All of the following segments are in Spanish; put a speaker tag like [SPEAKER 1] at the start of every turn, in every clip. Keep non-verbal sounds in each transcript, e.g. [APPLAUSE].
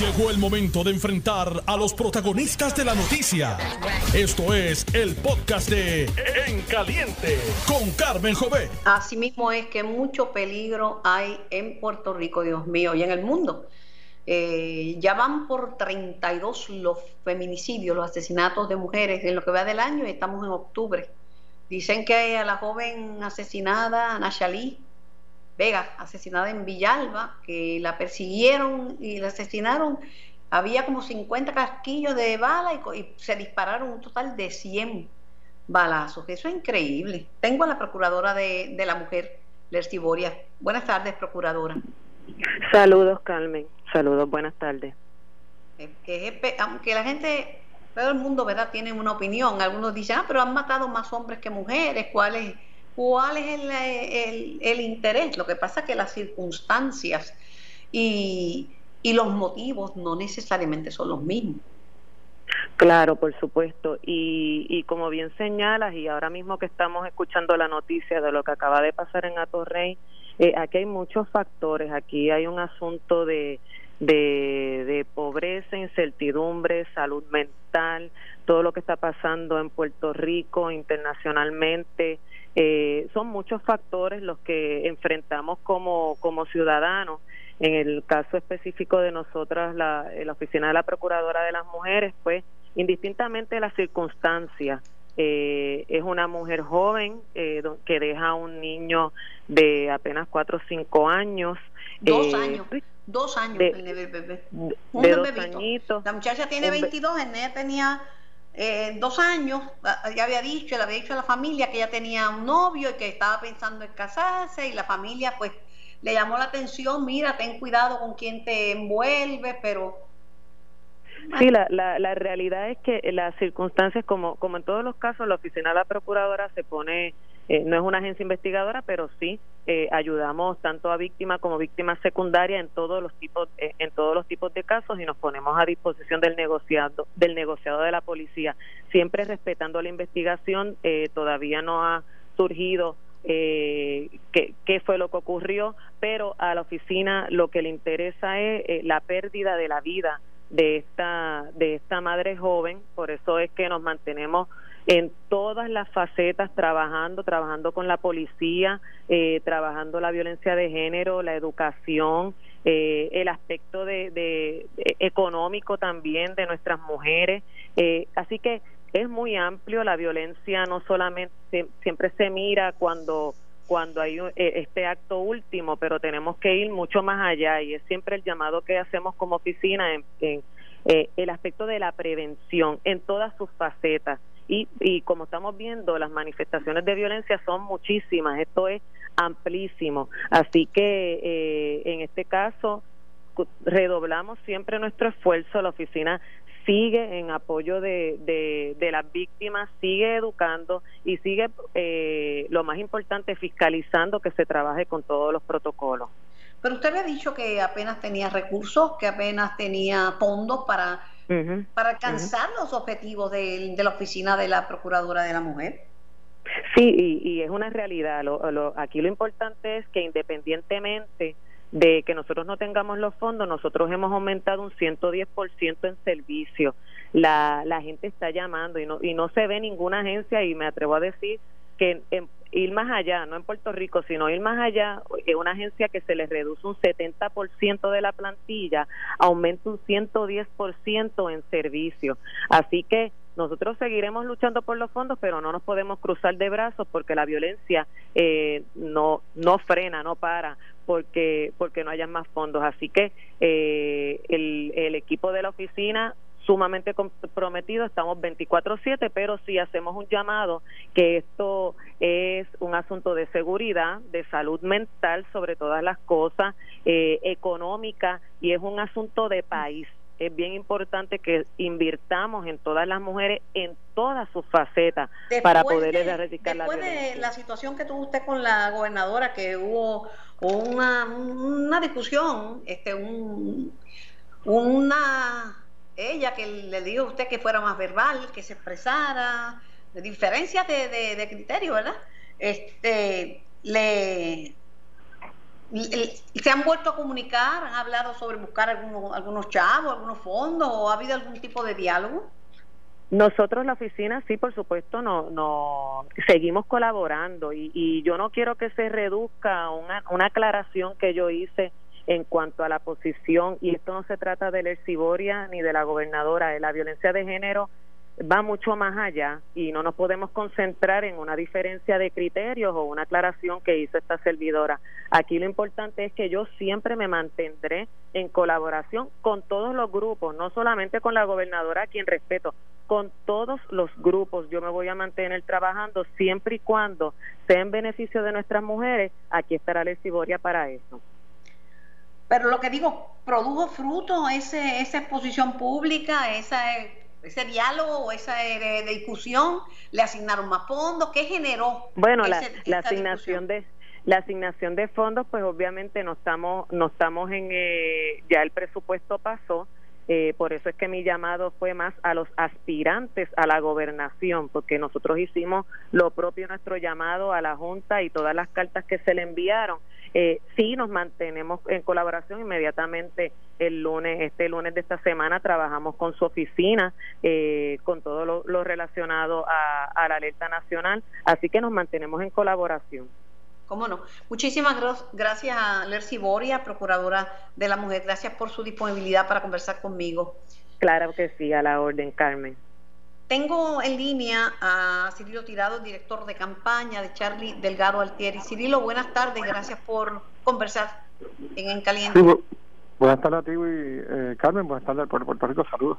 [SPEAKER 1] Llegó el momento de enfrentar a los protagonistas de la noticia. Esto es el podcast de En Caliente con Carmen Jové.
[SPEAKER 2] Asimismo es que mucho peligro hay en Puerto Rico, Dios mío, y en el mundo. Eh, ya van por 32 los feminicidios, los asesinatos de mujeres en lo que va del año y estamos en octubre. Dicen que a la joven asesinada, Nachalí, Vega, asesinada en Villalba, que la persiguieron y la asesinaron. Había como 50 casquillos de bala y, se dispararon un total de 100 balazos. Eso es increíble. Tengo a la procuradora de, la mujer, Lercy Boria. Buenas tardes, procuradora.
[SPEAKER 3] Saludos, Carmen. Saludos, buenas tardes.
[SPEAKER 2] aunque la gente, todo el mundo, ¿verdad?, tiene una opinión. Algunos dicen, ah, pero han matado más hombres que mujeres. ¿Cuál es? Cuál es el, interés. Lo que pasa es que las circunstancias y, los motivos no necesariamente son los mismos.
[SPEAKER 3] Claro, por supuesto. Y, y como bien señalas, y ahora mismo que estamos escuchando la noticia de lo que acaba de pasar en Atorrey, eh, aquí hay muchos factores. Aquí hay un asunto de, de, de pobreza, incertidumbre, salud mental, todo lo que está pasando en Puerto Rico, internacionalmente, eh, son muchos factores los que enfrentamos como, como ciudadanos. En el caso específico de nosotras, la, la Oficina de la Procuradora de las Mujeres, pues indistintamente de las circunstancias, eh, es una mujer joven eh, que deja a un niño de apenas 4 o 5 años.
[SPEAKER 2] Dos años. Dos años
[SPEAKER 3] de,
[SPEAKER 2] el bebé.
[SPEAKER 3] De, dos añitos.
[SPEAKER 2] La muchacha tiene 22, el nene tenía eh, dos años, ya había dicho, le había dicho a la familia que ella tenía un novio y que estaba pensando en casarse y la familia pues le llamó la atención, mira, ten cuidado con quién te envuelve, pero...
[SPEAKER 3] Sí, la, la, la realidad es que las circunstancias, como, como en todos los casos, la oficina de la procuradora se pone eh, no es una agencia investigadora, pero sí eh, ayudamos tanto a víctimas como víctimas secundarias en todos los tipos eh, en todos los tipos de casos y nos ponemos a disposición del negociado del negociado de la policía, siempre respetando la investigación. todavía no ha surgido eh, qué, qué, fue lo que ocurrió, pero a la oficina lo que le interesa es la pérdida de la vida de esta de esta madre joven, por eso es que nos mantenemos en todas las facetas trabajando, trabajando con la policía, eh, trabajando la violencia de género, la educación, eh, el aspecto de, económico también de nuestras mujeres. Eh, así que es muy amplio la violencia, no solamente siempre se mira cuando cuando hay este acto último, pero tenemos que ir mucho más allá y es siempre el llamado que hacemos como oficina en, en el aspecto de la prevención en todas sus facetas y, y como estamos viendo, las manifestaciones de violencia son muchísimas, esto es amplísimo. Así que eh, en este caso redoblamos siempre nuestro esfuerzo, la oficina sigue en apoyo de, de, las víctimas, sigue educando y sigue, eh, lo más importante, fiscalizando que se trabaje con todos los protocolos.
[SPEAKER 2] Pero usted había dicho que apenas tenía recursos, que apenas tenía fondos para para alcanzar los objetivos de, la oficina de la Procuradora de la Mujer.
[SPEAKER 3] Sí, y, es una realidad. aquí lo importante es que independientemente de que nosotros no tengamos los fondos, nosotros hemos aumentado un 110% en servicio. La, la gente está llamando y no, y no se ve ninguna agencia y me atrevo a decir que en, ir más allá, no en Puerto Rico, sino ir más allá, una agencia que se le reduce un 70% de la plantilla, aumenta un 110% en servicio. Así que nosotros seguiremos luchando por los fondos, pero no nos podemos cruzar de brazos porque la violencia eh, no no frena, no para porque porque no haya más fondos. Así que eh, el, el equipo de la oficina sumamente comprometido, estamos 24/7, pero sí hacemos un llamado que esto es un asunto de seguridad, de salud mental sobre todas las cosas, eh, económica y es un asunto de país. Es bien importante que invirtamos en todas las mujeres en todas sus facetas para poder erradicar la violencia.
[SPEAKER 2] Después de la situación que tuvo usted con la gobernadora, que hubo una, una discusión, este, un, una ella que le dijo a usted que fuera más verbal, que se expresara, de diferencias de, de, criterio, ¿verdad? Este, le, ¿Se han vuelto a comunicar? ¿Han hablado sobre buscar algunos, algunos chavos, algunos fondos o ha habido algún tipo de diálogo?
[SPEAKER 3] Nosotros la oficina sí, por supuesto, no, no seguimos colaborando y, y yo no quiero que se reduzca una, una aclaración que yo hice en cuanto a la posición y esto no se trata de la Ciboria ni de la gobernadora, de la violencia de género va mucho más allá y no nos podemos concentrar en una diferencia de criterios o una aclaración que hizo esta servidora. Aquí lo importante es que yo siempre me mantendré en colaboración con todos los grupos, no solamente con la gobernadora, a quien respeto, con todos los grupos. Yo me voy a mantener trabajando siempre y cuando sea en beneficio de nuestras mujeres. Aquí estará la para eso.
[SPEAKER 2] Pero lo que digo, produjo fruto ese, esa exposición pública, esa ese diálogo esa discusión? ¿Le asignaron más fondos? ¿Qué generó?
[SPEAKER 3] Bueno, la, asignación de la asignación de fondos, pues obviamente no estamos no estamos en eh, ya el presupuesto pasó. Eh, por eso es que mi llamado fue más a los aspirantes a la gobernación, porque nosotros hicimos lo propio nuestro llamado a la Junta y todas las cartas que se le enviaron eh, sí, nos mantenemos en colaboración inmediatamente el lunes, este lunes de esta semana trabajamos con su oficina, eh, con todo lo, relacionado a, la alerta nacional, así que nos mantenemos en colaboración.
[SPEAKER 2] ¿Cómo no? Muchísimas gracias a Lercy Boria, Procuradora de la Mujer. Gracias por su disponibilidad para conversar conmigo.
[SPEAKER 3] Claro que sí, a la orden, Carmen.
[SPEAKER 2] Tengo en línea a Cirilo Tirado, director de campaña de Charlie Delgado Altieri. Cirilo, buenas tardes, gracias por conversar en En Caliente.
[SPEAKER 4] buenas tardes a ti, y, eh, Carmen, buenas tardes por Puerto Rico, saludos.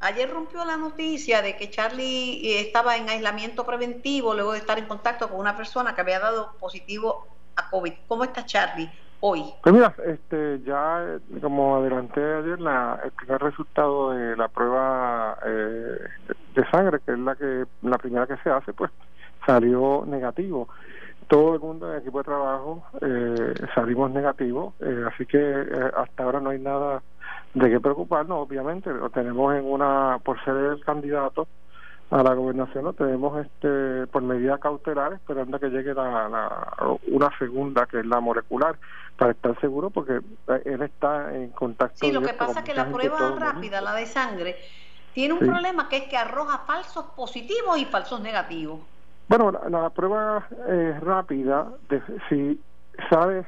[SPEAKER 2] Ayer rompió la noticia de que Charlie eh, estaba en aislamiento preventivo luego de estar en contacto con una persona que había dado positivo a COVID. ¿Cómo está Charlie? hoy?
[SPEAKER 4] Pues mira, este, ya como adelanté ayer, la, el primer resultado de la prueba eh, de sangre, que es la que la primera que se hace, pues salió negativo. Todo el mundo en el equipo de trabajo eh, salimos negativos, eh, así que eh, hasta ahora no hay nada de qué preocuparnos, obviamente, lo tenemos en una, por ser el candidato, a la gobernación lo tenemos este por medidas cautelares esperando que llegue la, una segunda que es la molecular para estar seguro porque eh, él está en contacto
[SPEAKER 2] sí lo que pasa es que la prueba rápida la de sangre tiene un problema que es que arroja falsos positivos y falsos negativos
[SPEAKER 4] bueno la, prueba eh, rápida de, si sale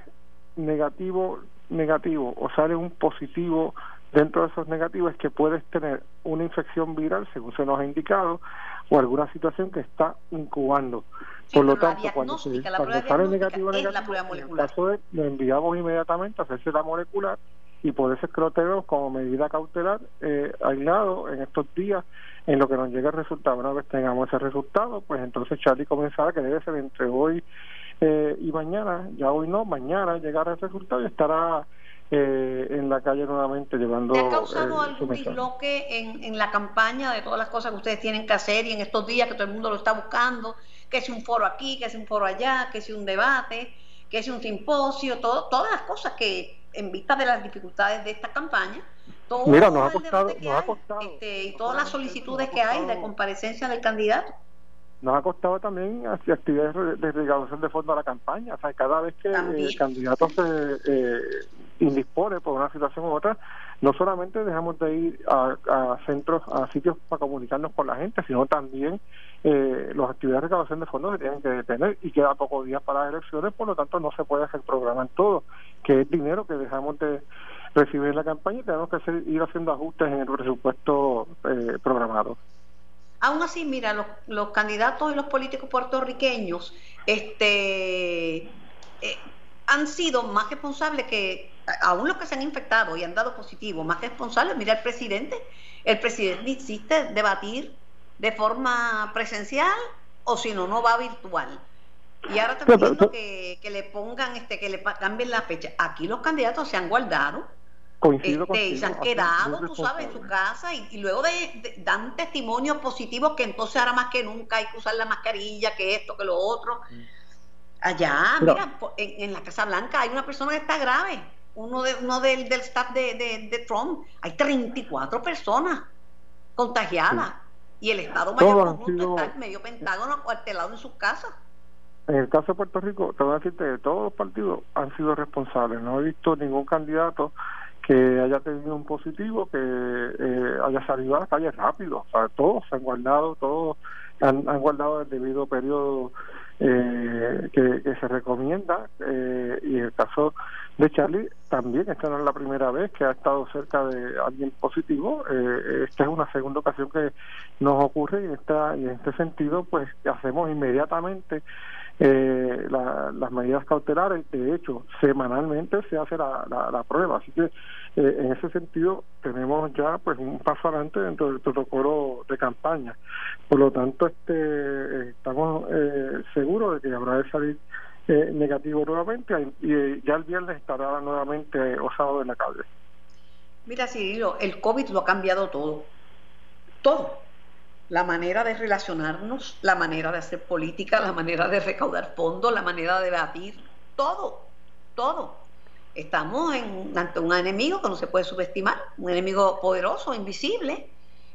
[SPEAKER 4] negativo negativo o sale un positivo Dentro de esos negativos es que puedes tener una infección viral, según se nos ha indicado, o alguna situación que está incubando. Por lo tanto, cuando, se, sale negativo, negativo en el caso de, lo enviamos inmediatamente a hacerse la molecular y por eso es que lo tenemos como medida cautelar eh, aislado en estos días en lo que nos llega el resultado. Una vez tengamos ese resultado, pues entonces Charlie comenzará, que debe ser entre hoy eh, y mañana, ya hoy no, mañana llegará el resultado y estará eh, en la calle nuevamente llevando.
[SPEAKER 2] ¿Te ha causado eh, algún disloque en, en la campaña de todas las cosas que ustedes tienen que hacer y en estos días que todo el mundo lo está buscando? Que si un foro aquí, que si un foro allá, que si un debate, que si un simposio, todo, todas las cosas que en vista de las dificultades de esta campaña, todo
[SPEAKER 4] Mira, nos ha costado, nos ha costado.
[SPEAKER 2] este, y todas las solicitudes que hay de comparecencia del candidato.
[SPEAKER 4] Nos ha costado también hacia actividades de recaudación de fondos a la campaña. O sea, cada vez que el candidato se eh, indispone por una situación u otra, no solamente dejamos de ir a, centros, a sitios para comunicarnos con la gente, sino también eh, las actividades de recaudación de fondos se tienen que detener y queda pocos días para las elecciones, por lo tanto no se puede hacer programa en todo, que es dinero que dejamos de recibir en la campaña y tenemos que ir haciendo ajustes en el presupuesto eh, programado.
[SPEAKER 2] Aún así, mira, los, los candidatos y los políticos puertorriqueños este, eh, han sido más responsables que, aún los que se han infectado y han dado positivo, más responsables. Mira, el presidente, el presidente insiste debatir de forma presencial o si no, no va virtual. Y ahora está pidiendo que, que le pongan, este, que le cambien la fecha. Aquí los candidatos se han guardado
[SPEAKER 4] Coincido
[SPEAKER 2] este, se han quedado, tú sabes, en su casa y, luego de, dan testimonios positivos que entonces ahora más que nunca hay que usar la mascarilla, que esto, que lo otro. Mm. Allá, mira, en, la Casa Blanca hay una persona que está grave, uno de uno del, del staff de, de, Trump, hay 34 personas contagiadas y el Estado Mayor conjunto está medio Pentágono cuartelado en sus casas.
[SPEAKER 4] en el caso de Puerto Rico, te voy a decirte que todos los partidos han sido responsables. No he visto ningún candidato que haya tenido un positivo, que eh, haya salido a la calle rápido. O sea, todos se han guardado, todos han, han guardado el debido periodo eh, que, se recomienda eh, y el caso de Charlie también esta no es la primera vez que ha estado cerca de alguien positivo eh, esta es una segunda ocasión que nos ocurre y esta y en este sentido pues hacemos inmediatamente eh, las medidas cautelares. De hecho, semanalmente se hace la, la, prueba. Así que, eh, en ese sentido, tenemos ya pues un paso adelante dentro del protocolo de campaña. Por lo tanto, este estamos eh, seguros de que habrá de salir eh, negativo nuevamente y ya el viernes estará nuevamente osado en la calle.
[SPEAKER 2] Mira, Cirilo, el COVID lo ha cambiado todo. Todo la manera de relacionarnos, la manera de hacer política, la manera de recaudar fondos, la manera de debatir, todo, todo. Estamos en, ante un enemigo que no se puede subestimar, un enemigo poderoso, invisible,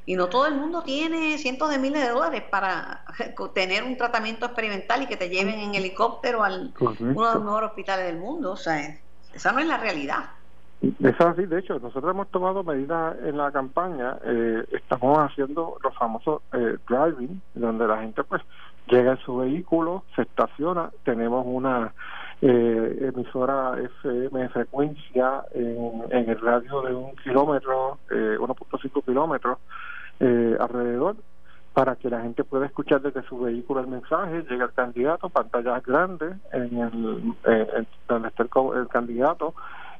[SPEAKER 2] y no todo el mundo tiene cientos de miles de dólares para [LAUGHS] tener un tratamiento experimental y que te lleven en helicóptero al uno de los mejores hospitales del mundo. O sea, esa no es la realidad.
[SPEAKER 4] Es así, de hecho, nosotros hemos tomado medidas en la campaña, eh, estamos haciendo los famosos eh, driving, donde la gente pues llega en su vehículo, se estaciona, tenemos una eh, emisora FM de frecuencia en, en, el radio de un kilómetro, eh, 1.5 kilómetros alrededor, para que la gente pueda escuchar desde su vehículo el mensaje, llega el candidato, pantallas grandes en el, donde está el candidato,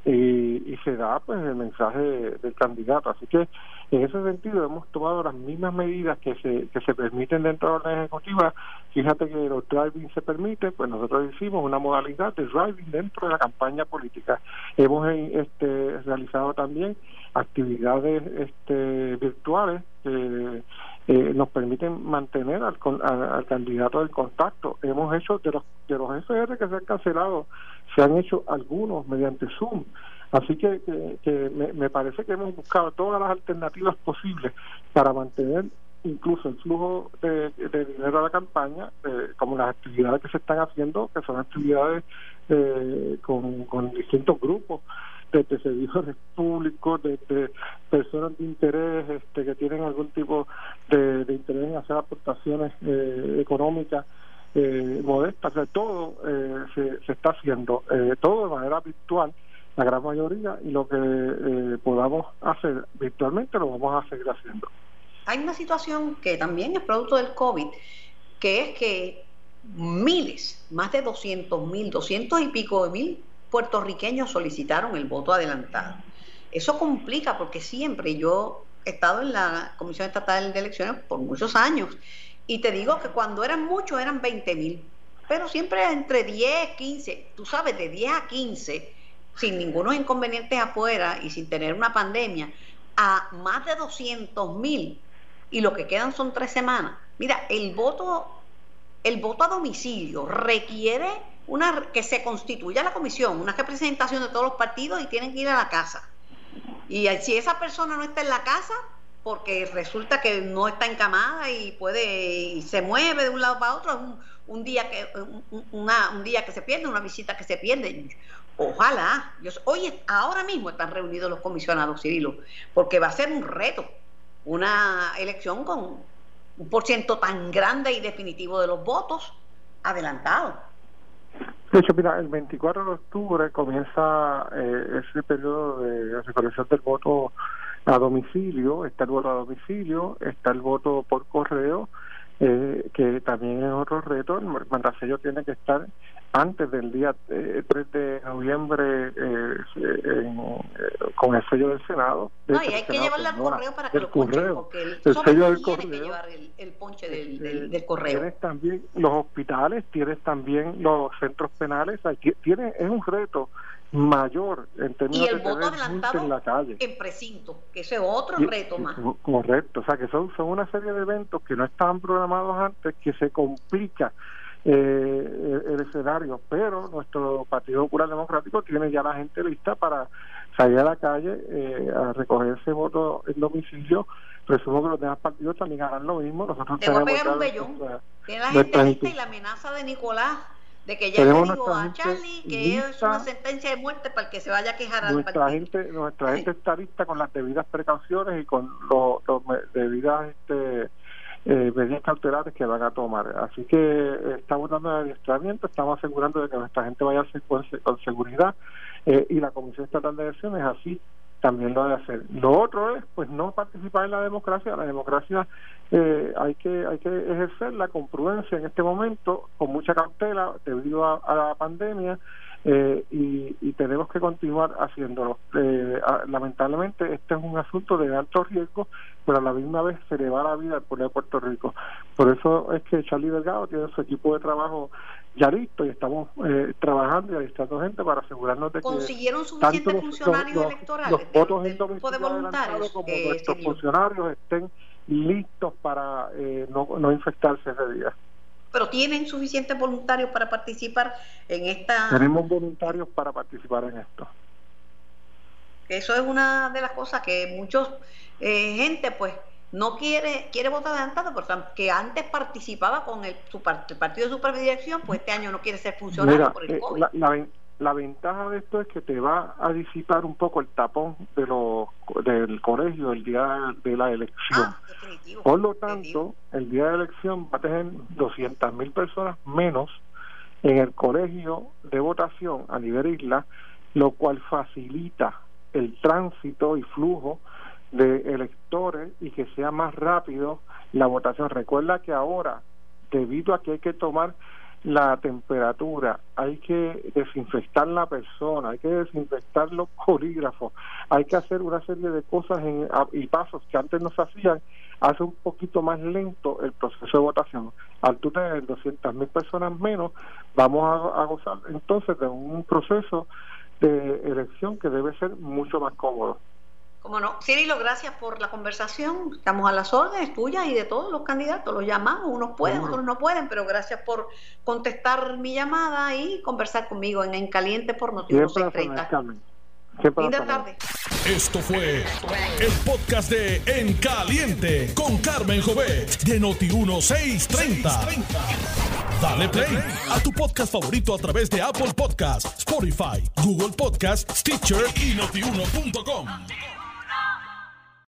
[SPEAKER 4] y, se da pues el mensaje del candidato. Así que en ese sentido hemos tomado las mismas medidas que se, que se permiten dentro de la orden ejecutiva. Fíjate que los driving se permite, pues nosotros hicimos una modalidad de driving dentro de la campaña política. Hemos este, realizado también actividades este, virtuales eh, nos permiten mantener al, al, candidato del contacto. Hemos hecho de los de los FR que se han cancelado, se han hecho algunos mediante Zoom. Así que, que, me, parece que hemos buscado todas las alternativas posibles para mantener incluso el flujo de, dinero a la campaña, eh, como las actividades que se están haciendo, que son actividades eh, con distintos grupos de servidores públicos, de, personas de interés este, que tienen algún tipo de, interés en hacer aportaciones eh, económicas eh, modestas. O todo eh, se, se, está haciendo, eh, todo de manera virtual, la gran mayoría, y lo que eh, podamos hacer virtualmente lo vamos a seguir haciendo.
[SPEAKER 2] Hay una situación que también es producto del COVID, que es que miles, más de 200 mil, 200 y pico de mil puertorriqueños solicitaron el voto adelantado. Eso complica porque siempre yo he estado en la Comisión Estatal de Elecciones por muchos años y te digo que cuando eran muchos eran 20 mil, pero siempre entre 10, 15, tú sabes, de 10 a 15, sin ningunos inconvenientes afuera y sin tener una pandemia, a más de 200 mil y lo que quedan son tres semanas. Mira, el voto, el voto a domicilio requiere una que se constituya la comisión, una representación de todos los partidos y tienen que ir a la casa. Y si esa persona no está en la casa, porque resulta que no está encamada y puede y se mueve de un lado para otro, un, un día que un día que se pierde, una visita que se pierde. Ojalá, hoy ahora mismo están reunidos los comisionados civiles, porque va a ser un reto, una elección con un por ciento tan grande y definitivo de los votos adelantado.
[SPEAKER 4] De hecho, mira, el 24 de octubre comienza eh, ese periodo de recolección del voto a domicilio, está el voto a domicilio, está el voto por correo, eh, que también es otro reto, el mandasello tiene que estar antes del día 3 eh, de noviembre eh, eh, con el sello del Senado.
[SPEAKER 2] No, y hay que llevarle al correo para que lo ponchen, porque el, sello del tiene que llevar el, ponche del, del, correo.
[SPEAKER 4] Tienes también los hospitales, tienes también los centros penales, tiene, es un reto mayor en términos
[SPEAKER 2] y el
[SPEAKER 4] de
[SPEAKER 2] voto adelantado en la calle. En precinto, que ese es otro reto más.
[SPEAKER 4] Correcto, o sea que son, son una serie de eventos que no estaban programados antes, que se complica eh, el, escenario, pero nuestro Partido Popular Democrático tiene ya la gente lista para salir a la calle eh, a recoger ese voto en domicilio. Presumo que los demás partidos también harán lo mismo. Nosotros
[SPEAKER 2] Te voy a pegar un bellón. Tiene la gente lista y la amenaza de Nicolás de que ya le digo a Charlie que es una sentencia de muerte para el que se vaya a quejar
[SPEAKER 4] nuestra partido. Gente, nuestra [LAUGHS] gente está lista con las debidas precauciones y con los, debidas este, eh, medidas cautelares que van a tomar. Así que estamos dando el adiestramiento, estamos asegurando de que nuestra gente vaya a con, con seguridad eh, y la Comisión Estatal de Elecciones así también lo debe hacer. Lo otro es, pues, no participar en la democracia. La democracia eh, hay que hay que ejercerla con prudencia en este momento, con mucha cautela debido a, la pandemia. Eh, y, tenemos que continuar haciéndolo. Eh, lamentablemente este es un asunto de alto riesgo, pero a la misma vez se le va la vida al pueblo de Puerto Rico. Por eso es que Charlie Delgado tiene su equipo de trabajo ya listo y estamos eh, trabajando y alistando gente para asegurarnos de
[SPEAKER 2] que consiguieron suficientes funcionarios electorales
[SPEAKER 4] los, votos de, de, voluntarios como eh, nuestros funcionarios estén listos para eh, no, no infectarse ese día.
[SPEAKER 2] Pero tienen suficientes voluntarios para participar en esta
[SPEAKER 4] tenemos voluntarios para participar en esto.
[SPEAKER 2] Eso es una de las cosas que muchos gente pues no quiere quiere votar adelantado, porque antes participaba con el, su partido de superdirección, pues este año no quiere ser funcionario por el eh, COVID.
[SPEAKER 4] La, ventaja de esto es que te va a disipar un poco el tapón de los del colegio el día de la elección. Ah, por lo tanto, el día de elección va a tener 200 mil personas menos en el colegio de votación a nivel isla, lo cual facilita el tránsito y flujo de electores y que sea más rápido la votación. Recuerda que ahora, debido a que hay que tomar la temperatura, hay que desinfectar la persona, hay que desinfectar los [LAUGHS] polígrafos, hay que hacer una serie de cosas en, y pasos que antes no se hacían, hace un poquito más lento el proceso de votación. Al tú tener 200 mil personas menos, vamos a, a gozar entonces de un proceso de elección que debe ser mucho más cómodo.
[SPEAKER 2] Como no. Cirilo, gracias por la conversación. Estamos a las órdenes tuyas y de todos los candidatos. Los llamamos, unos pueden, otros no pueden, pero gracias por contestar mi llamada y conversar conmigo en En Caliente por Noticias 630. Linda tarde.
[SPEAKER 1] Esto fue el podcast de En Caliente con Carmen Jovet de Noti 1630. Dale play a tu podcast favorito a través de Apple Podcasts, Spotify, Google Podcasts, Stitcher y notiuno.com.